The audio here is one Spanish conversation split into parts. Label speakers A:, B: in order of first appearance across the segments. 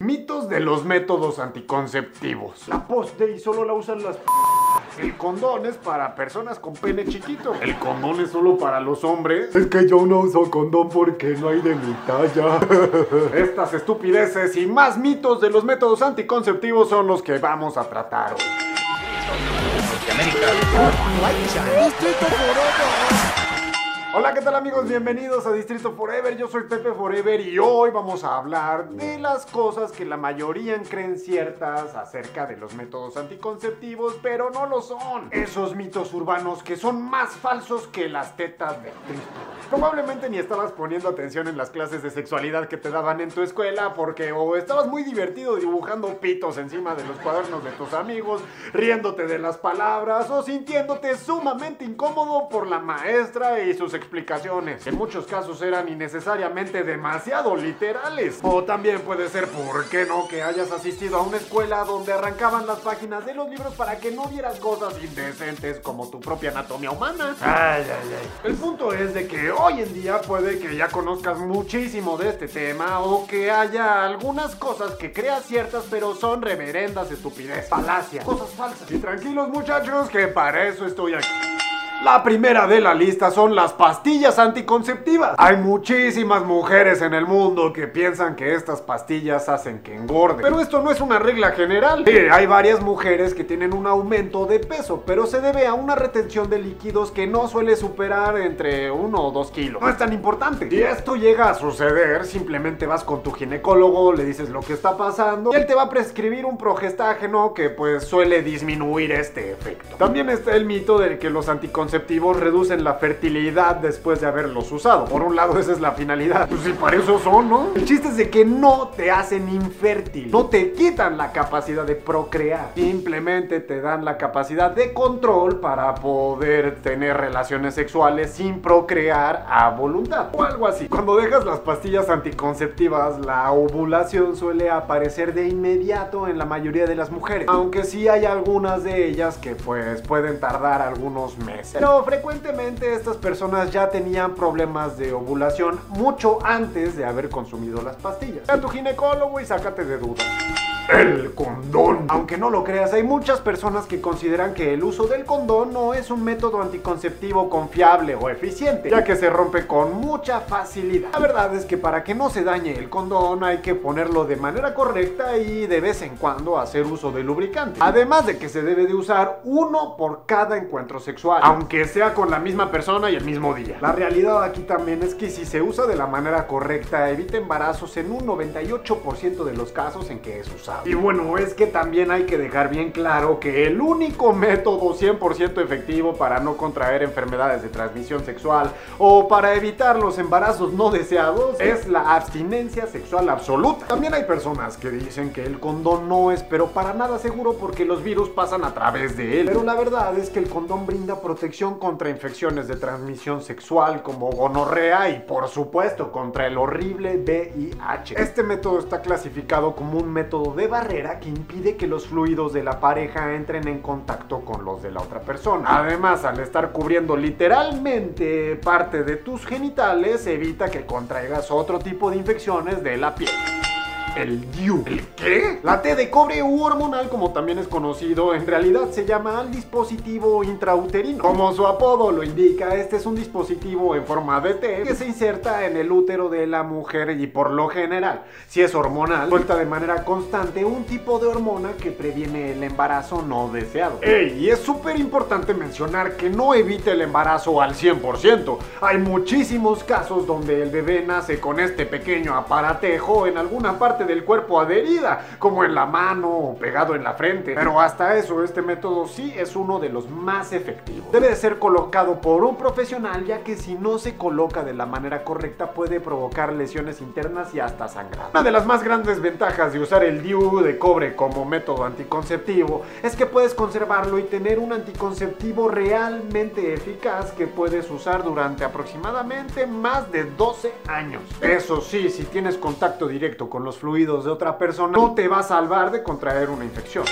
A: Mitos de los métodos anticonceptivos.
B: La poste y solo la usan las...
A: El condón es para personas con pene chiquito. El condón es solo para los hombres.
B: Es que yo no uso condón porque no hay de mi talla.
A: Estas estupideces y más mitos de los métodos anticonceptivos son los que vamos a tratar hoy. Hola, ¿qué tal amigos? Bienvenidos a Distrito Forever. Yo soy Pepe Forever y hoy vamos a hablar de las cosas que la mayoría creen ciertas acerca de los métodos anticonceptivos, pero no lo son. Esos mitos urbanos que son más falsos que las tetas de Cristo. Probablemente ni estabas poniendo atención en las clases de sexualidad que te daban en tu escuela porque o estabas muy divertido dibujando pitos encima de los cuadernos de tus amigos, riéndote de las palabras o sintiéndote sumamente incómodo por la maestra y sus explicaciones. En muchos casos eran innecesariamente demasiado literales. O también puede ser, ¿por qué no? Que hayas asistido a una escuela donde arrancaban las páginas de los libros para que no vieras cosas indecentes como tu propia anatomía humana. Ay, ay, ay. El punto es de que hoy en día puede que ya conozcas muchísimo de este tema o que haya algunas cosas que creas ciertas pero son reverendas estupidez, falacias, cosas falsas. Y tranquilos muchachos que para eso estoy aquí. La primera de la lista son las pastillas anticonceptivas. Hay muchísimas mujeres en el mundo que piensan que estas pastillas hacen que engorden. Pero esto no es una regla general. Sí, hay varias mujeres que tienen un aumento de peso, pero se debe a una retención de líquidos que no suele superar entre 1 o 2 kilos. No es tan importante. Si esto llega a suceder, simplemente vas con tu ginecólogo, le dices lo que está pasando y él te va a prescribir un progestágeno que pues suele disminuir este efecto. También está el mito de que los anticonceptivos reducen la fertilidad después de haberlos usado. Por un lado, esa es la finalidad. Pues si para eso son, ¿no? El chiste es de que no te hacen infértil. No te quitan la capacidad de procrear. Simplemente te dan la capacidad de control para poder tener relaciones sexuales sin procrear a voluntad. O algo así. Cuando dejas las pastillas anticonceptivas, la ovulación suele aparecer de inmediato en la mayoría de las mujeres. Aunque sí hay algunas de ellas que pues pueden tardar algunos meses. Pero frecuentemente estas personas ya tenían problemas de ovulación mucho antes de haber consumido las pastillas. Ve a tu ginecólogo y sácate de dudas. El condón. Aunque no lo creas, hay muchas personas que consideran que el uso del condón no es un método anticonceptivo confiable o eficiente, ya que se rompe con mucha facilidad. La verdad es que para que no se dañe el condón hay que ponerlo de manera correcta y de vez en cuando hacer uso de lubricante. Además de que se debe de usar uno por cada encuentro sexual, aunque sea con la misma persona y el mismo día. La realidad aquí también es que si se usa de la manera correcta, evita embarazos en un 98% de los casos en que es usado. Y bueno, es que también hay que dejar bien claro que el único método 100% efectivo para no contraer enfermedades de transmisión sexual o para evitar los embarazos no deseados es la abstinencia sexual absoluta. También hay personas que dicen que el condón no es pero para nada seguro porque los virus pasan a través de él. Pero la verdad es que el condón brinda protección contra infecciones de transmisión sexual como gonorrea y por supuesto contra el horrible VIH. Este método está clasificado como un método de barrera que impide que los fluidos de la pareja entren en contacto con los de la otra persona. Además, al estar cubriendo literalmente parte de tus genitales, evita que contraigas otro tipo de infecciones de la piel el DIU. ¿El qué? La T de cobre u hormonal, como también es conocido, en realidad se llama dispositivo intrauterino. Como su apodo lo indica, este es un dispositivo en forma de T que se inserta en el útero de la mujer y por lo general, si es hormonal, suelta de manera constante un tipo de hormona que previene el embarazo no deseado. Ey, y es súper importante mencionar que no evita el embarazo al 100%. Hay muchísimos casos donde el bebé nace con este pequeño aparatejo en alguna parte del cuerpo adherida, como en la mano o pegado en la frente. Pero hasta eso, este método sí es uno de los más efectivos. Debe de ser colocado por un profesional, ya que si no se coloca de la manera correcta puede provocar lesiones internas y hasta sangrado. Una de las más grandes ventajas de usar el DIU de cobre como método anticonceptivo es que puedes conservarlo y tener un anticonceptivo realmente eficaz que puedes usar durante aproximadamente más de 12 años. Eso sí, si tienes contacto directo con los fluidos de otra persona no te va a salvar de contraer una infección.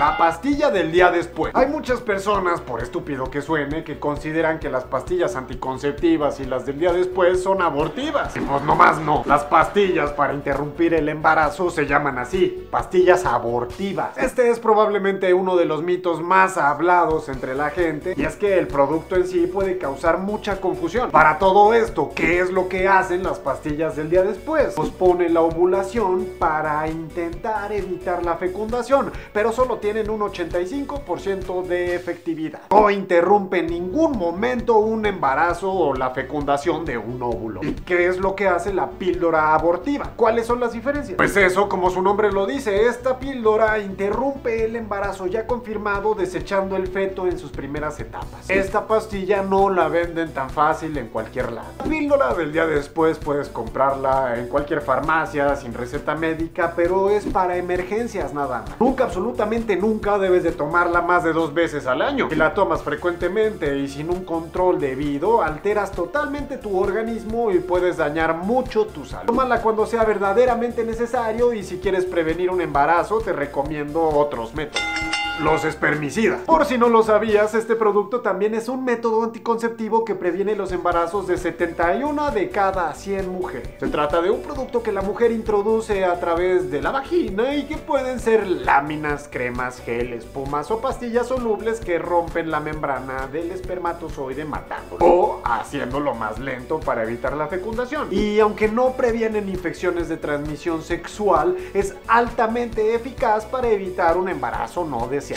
A: La pastilla del día después. Hay muchas personas, por estúpido que suene, que consideran que las pastillas anticonceptivas y las del día después son abortivas. Y pues nomás no. Las pastillas para interrumpir el embarazo se llaman así, pastillas abortivas. Este es probablemente uno de los mitos más hablados entre la gente y es que el producto en sí puede causar mucha confusión. Para todo esto, ¿qué es lo que hacen las pastillas del día después? Pospone la ovulación para intentar evitar la fecundación, pero solo tiene tienen un 85% de efectividad. No interrumpe en ningún momento un embarazo o la fecundación de un óvulo. ¿Y qué es lo que hace la píldora abortiva? ¿Cuáles son las diferencias? Pues eso, como su nombre lo dice, esta píldora interrumpe el embarazo ya confirmado desechando el feto en sus primeras etapas. Esta pastilla no la venden tan fácil en cualquier lado. La píldora del día después puedes comprarla en cualquier farmacia sin receta médica, pero es para emergencias nada más. Nunca absolutamente nunca debes de tomarla más de dos veces al año. Si la tomas frecuentemente y sin un control debido, alteras totalmente tu organismo y puedes dañar mucho tu salud. Tómala cuando sea verdaderamente necesario y si quieres prevenir un embarazo te recomiendo otros métodos los espermicidas. Por si no lo sabías, este producto también es un método anticonceptivo que previene los embarazos de 71 de cada 100 mujeres. Se trata de un producto que la mujer introduce a través de la vagina y que pueden ser láminas, cremas, gel, espumas o pastillas solubles que rompen la membrana del espermatozoide matándolo o haciéndolo más lento para evitar la fecundación. Y aunque no previenen infecciones de transmisión sexual, es altamente eficaz para evitar un embarazo no deseado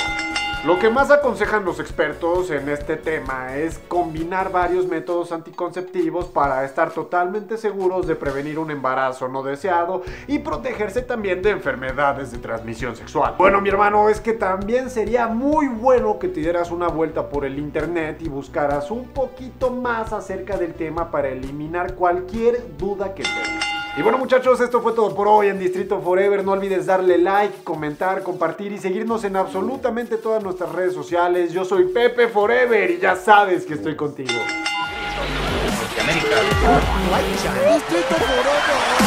A: lo que más aconsejan los expertos en este tema es combinar varios métodos anticonceptivos para estar totalmente seguros de prevenir un embarazo no deseado y protegerse también de enfermedades de transmisión sexual. Bueno, mi hermano, es que también sería muy bueno que te dieras una vuelta por el internet y buscaras un poquito más acerca del tema para eliminar cualquier duda que tengas. Y bueno muchachos, esto fue todo por hoy en Distrito Forever. No olvides darle like, comentar, compartir y seguirnos en absolutamente todas nuestras redes sociales. Yo soy Pepe Forever y ya sabes que estoy contigo. Distrito Forever.